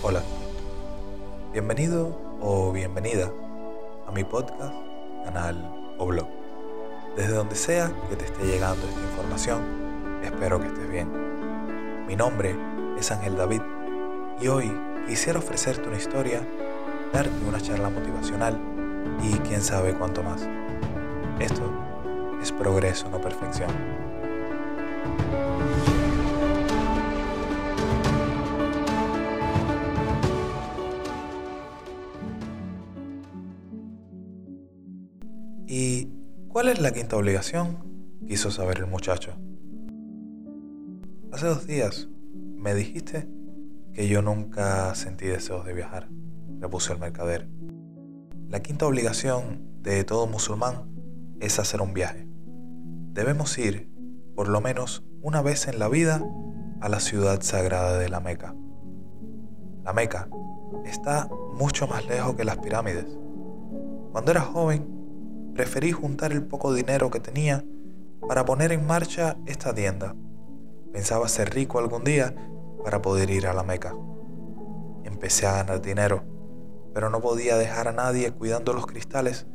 Hola, bienvenido o bienvenida a mi podcast, canal o blog. Desde donde sea que te esté llegando esta información, espero que estés bien. Mi nombre es Ángel David y hoy quisiera ofrecerte una historia, darte una charla motivacional y quién sabe cuánto más. Esto es progreso, no perfección. Cuál es la quinta obligación? quiso saber el muchacho. Hace dos días me dijiste que yo nunca sentí deseos de viajar, repuso el mercader. La quinta obligación de todo musulmán es hacer un viaje. Debemos ir, por lo menos una vez en la vida, a la ciudad sagrada de la Meca. La Meca está mucho más lejos que las pirámides. Cuando era joven, preferí juntar el poco dinero que tenía para poner en marcha esta tienda. Pensaba ser rico algún día para poder ir a la Meca. Empecé a ganar dinero, pero no podía dejar a nadie cuidando los cristales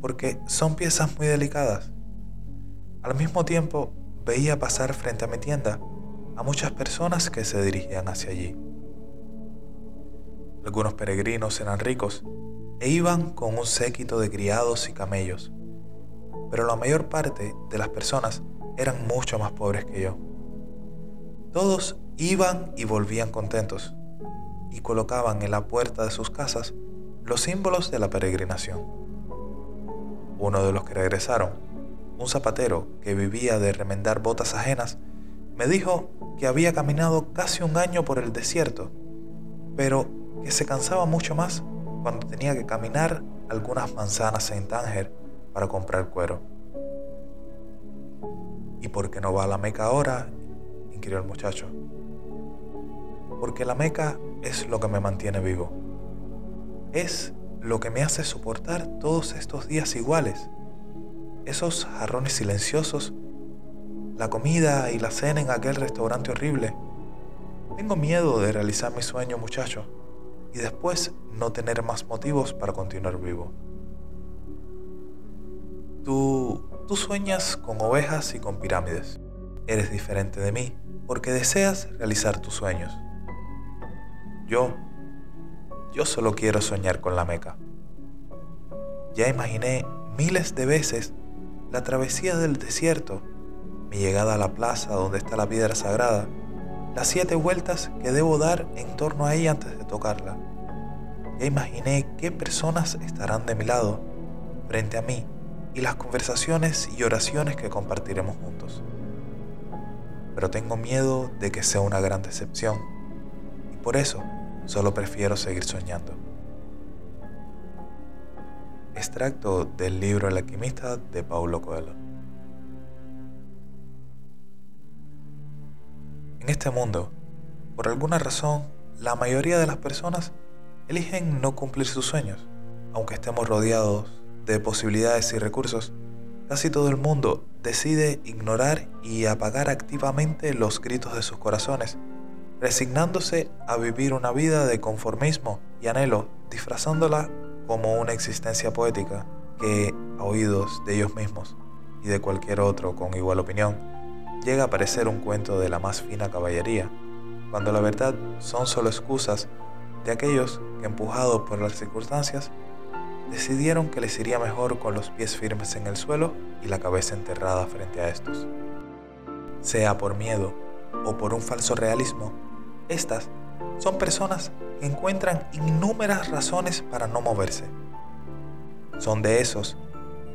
porque son piezas muy delicadas. Al mismo tiempo, veía pasar frente a mi tienda a muchas personas que se dirigían hacia allí. Algunos peregrinos eran ricos e iban con un séquito de criados y camellos, pero la mayor parte de las personas eran mucho más pobres que yo. Todos iban y volvían contentos y colocaban en la puerta de sus casas los símbolos de la peregrinación. Uno de los que regresaron, un zapatero que vivía de remendar botas ajenas, me dijo que había caminado casi un año por el desierto, pero que se cansaba mucho más cuando tenía que caminar algunas manzanas en Tánger para comprar cuero. ¿Y por qué no va a la Meca ahora? inquirió el muchacho. Porque la Meca es lo que me mantiene vivo. Es lo que me hace soportar todos estos días iguales. Esos jarrones silenciosos, la comida y la cena en aquel restaurante horrible. Tengo miedo de realizar mi sueño, muchacho y después no tener más motivos para continuar vivo. Tú, tú sueñas con ovejas y con pirámides. Eres diferente de mí porque deseas realizar tus sueños. Yo, yo solo quiero soñar con la Meca. Ya imaginé miles de veces la travesía del desierto, mi llegada a la plaza donde está la piedra sagrada, las siete vueltas que debo dar en torno a ella antes de tocarla. Ya imaginé qué personas estarán de mi lado, frente a mí, y las conversaciones y oraciones que compartiremos juntos. Pero tengo miedo de que sea una gran decepción, y por eso solo prefiero seguir soñando. Extracto del libro El alquimista de Paulo Coelho. En este mundo, por alguna razón, la mayoría de las personas eligen no cumplir sus sueños. Aunque estemos rodeados de posibilidades y recursos, casi todo el mundo decide ignorar y apagar activamente los gritos de sus corazones, resignándose a vivir una vida de conformismo y anhelo, disfrazándola como una existencia poética que, a oídos de ellos mismos y de cualquier otro con igual opinión, llega a parecer un cuento de la más fina caballería, cuando la verdad son solo excusas de aquellos que empujados por las circunstancias decidieron que les iría mejor con los pies firmes en el suelo y la cabeza enterrada frente a estos. Sea por miedo o por un falso realismo, estas son personas que encuentran innúmeras razones para no moverse. Son de esos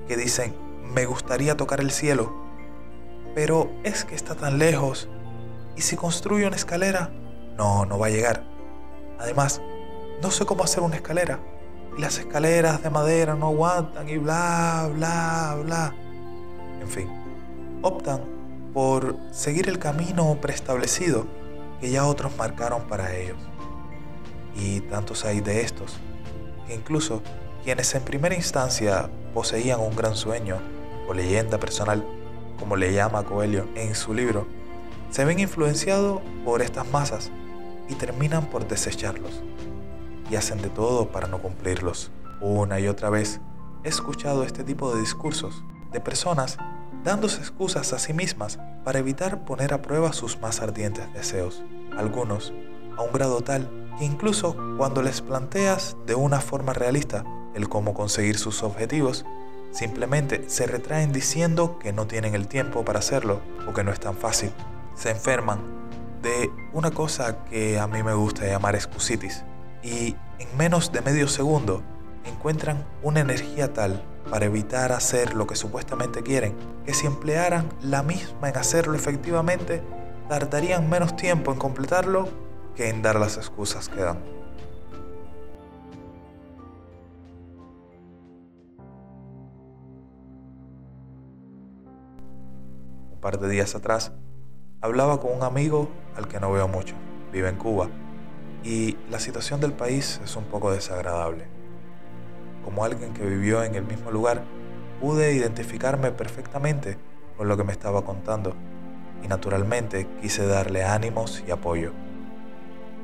que dicen, me gustaría tocar el cielo, pero es que está tan lejos, y si construyo una escalera, no, no va a llegar. Además, no sé cómo hacer una escalera. Y las escaleras de madera no aguantan y bla, bla, bla. En fin, optan por seguir el camino preestablecido que ya otros marcaron para ellos. Y tantos hay de estos, que incluso quienes en primera instancia poseían un gran sueño o leyenda personal, como le llama Coelho en su libro, se ven influenciados por estas masas y terminan por desecharlos. Y hacen de todo para no cumplirlos. Una y otra vez he escuchado este tipo de discursos de personas dándose excusas a sí mismas para evitar poner a prueba sus más ardientes deseos. Algunos, a un grado tal que incluso cuando les planteas de una forma realista el cómo conseguir sus objetivos, simplemente se retraen diciendo que no tienen el tiempo para hacerlo o que no es tan fácil. Se enferman de una cosa que a mí me gusta llamar excusitis y en menos de medio segundo encuentran una energía tal para evitar hacer lo que supuestamente quieren, que si emplearan la misma en hacerlo efectivamente, tardarían menos tiempo en completarlo que en dar las excusas que dan. Par de días atrás, hablaba con un amigo al que no veo mucho, vive en Cuba, y la situación del país es un poco desagradable. Como alguien que vivió en el mismo lugar, pude identificarme perfectamente con lo que me estaba contando y naturalmente quise darle ánimos y apoyo.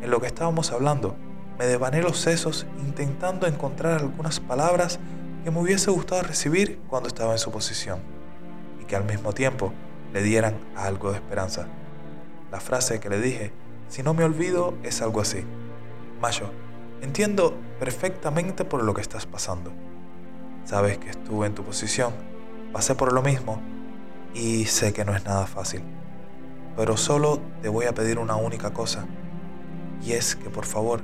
En lo que estábamos hablando, me devané los sesos intentando encontrar algunas palabras que me hubiese gustado recibir cuando estaba en su posición y que al mismo tiempo le dieran algo de esperanza. La frase que le dije, si no me olvido, es algo así. Mayo, Entiendo perfectamente por lo que estás pasando. Sabes que estuve en tu posición, pasé por lo mismo y sé que no es nada fácil. Pero solo te voy a pedir una única cosa, y es que por favor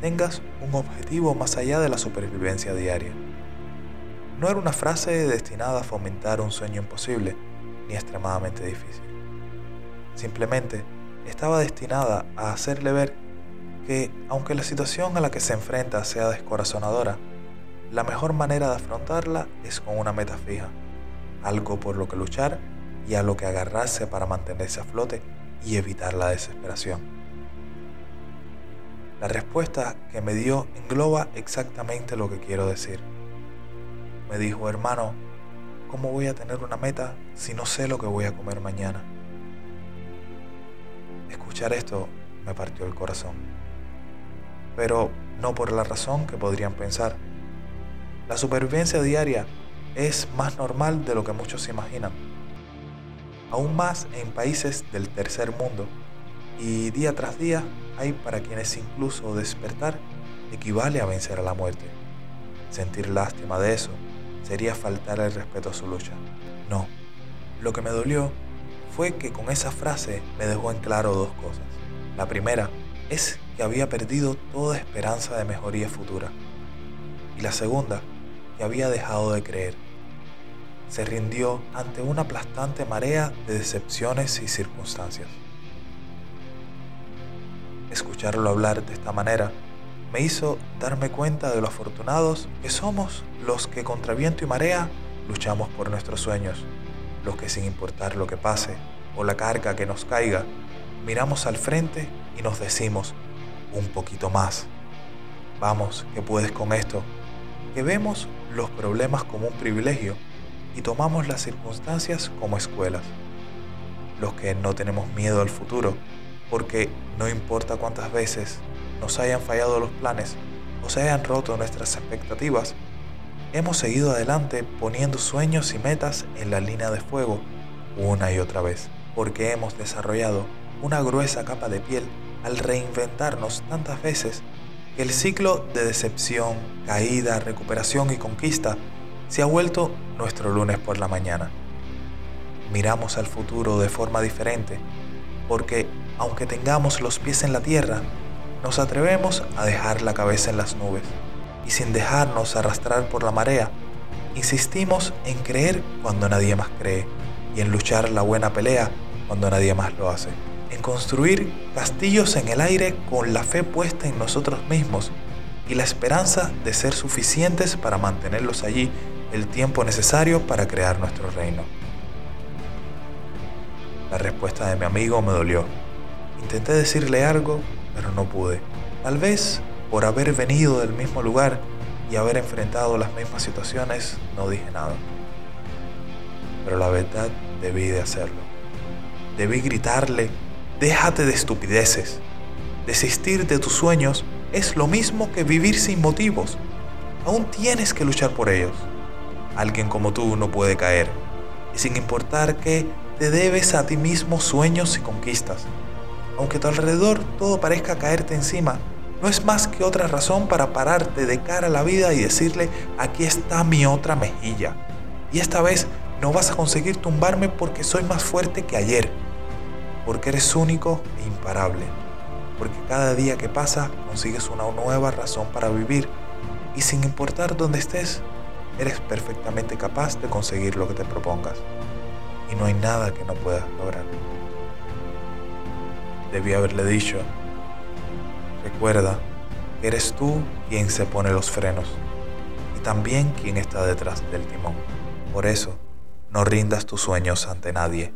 tengas un objetivo más allá de la supervivencia diaria. No era una frase destinada a fomentar un sueño imposible ni extremadamente difícil. Simplemente estaba destinada a hacerle ver que, aunque la situación a la que se enfrenta sea descorazonadora, la mejor manera de afrontarla es con una meta fija, algo por lo que luchar y a lo que agarrarse para mantenerse a flote y evitar la desesperación. La respuesta que me dio engloba exactamente lo que quiero decir. Me dijo, hermano, ¿cómo voy a tener una meta si no sé lo que voy a comer mañana? Escuchar esto me partió el corazón pero no por la razón que podrían pensar. La supervivencia diaria es más normal de lo que muchos imaginan. Aún más en países del tercer mundo. Y día tras día hay para quienes incluso despertar equivale a vencer a la muerte. Sentir lástima de eso sería faltar el respeto a su lucha. No, lo que me dolió fue que con esa frase me dejó en claro dos cosas. La primera es que había perdido toda esperanza de mejoría futura. Y la segunda, que había dejado de creer. Se rindió ante una aplastante marea de decepciones y circunstancias. Escucharlo hablar de esta manera me hizo darme cuenta de lo afortunados que somos los que contra viento y marea luchamos por nuestros sueños, los que sin importar lo que pase o la carga que nos caiga, miramos al frente y nos decimos, un poquito más. Vamos, que puedes con esto. Que vemos los problemas como un privilegio y tomamos las circunstancias como escuelas. Los que no tenemos miedo al futuro, porque no importa cuántas veces nos hayan fallado los planes o se hayan roto nuestras expectativas, hemos seguido adelante poniendo sueños y metas en la línea de fuego una y otra vez, porque hemos desarrollado una gruesa capa de piel al reinventarnos tantas veces que el ciclo de decepción, caída, recuperación y conquista se ha vuelto nuestro lunes por la mañana. Miramos al futuro de forma diferente porque aunque tengamos los pies en la tierra, nos atrevemos a dejar la cabeza en las nubes y sin dejarnos arrastrar por la marea, insistimos en creer cuando nadie más cree y en luchar la buena pelea cuando nadie más lo hace en construir castillos en el aire con la fe puesta en nosotros mismos y la esperanza de ser suficientes para mantenerlos allí el tiempo necesario para crear nuestro reino. La respuesta de mi amigo me dolió. Intenté decirle algo, pero no pude. Tal vez por haber venido del mismo lugar y haber enfrentado las mismas situaciones, no dije nada. Pero la verdad debí de hacerlo. Debí gritarle Déjate de estupideces. Desistir de tus sueños es lo mismo que vivir sin motivos. Aún tienes que luchar por ellos. Alguien como tú no puede caer. Y sin importar que te debes a ti mismo sueños y conquistas. Aunque a tu alrededor todo parezca caerte encima, no es más que otra razón para pararte de cara a la vida y decirle, aquí está mi otra mejilla. Y esta vez no vas a conseguir tumbarme porque soy más fuerte que ayer. Porque eres único e imparable. Porque cada día que pasa consigues una nueva razón para vivir. Y sin importar dónde estés, eres perfectamente capaz de conseguir lo que te propongas. Y no hay nada que no puedas lograr. Debí haberle dicho, recuerda, eres tú quien se pone los frenos y también quien está detrás del timón. Por eso, no rindas tus sueños ante nadie.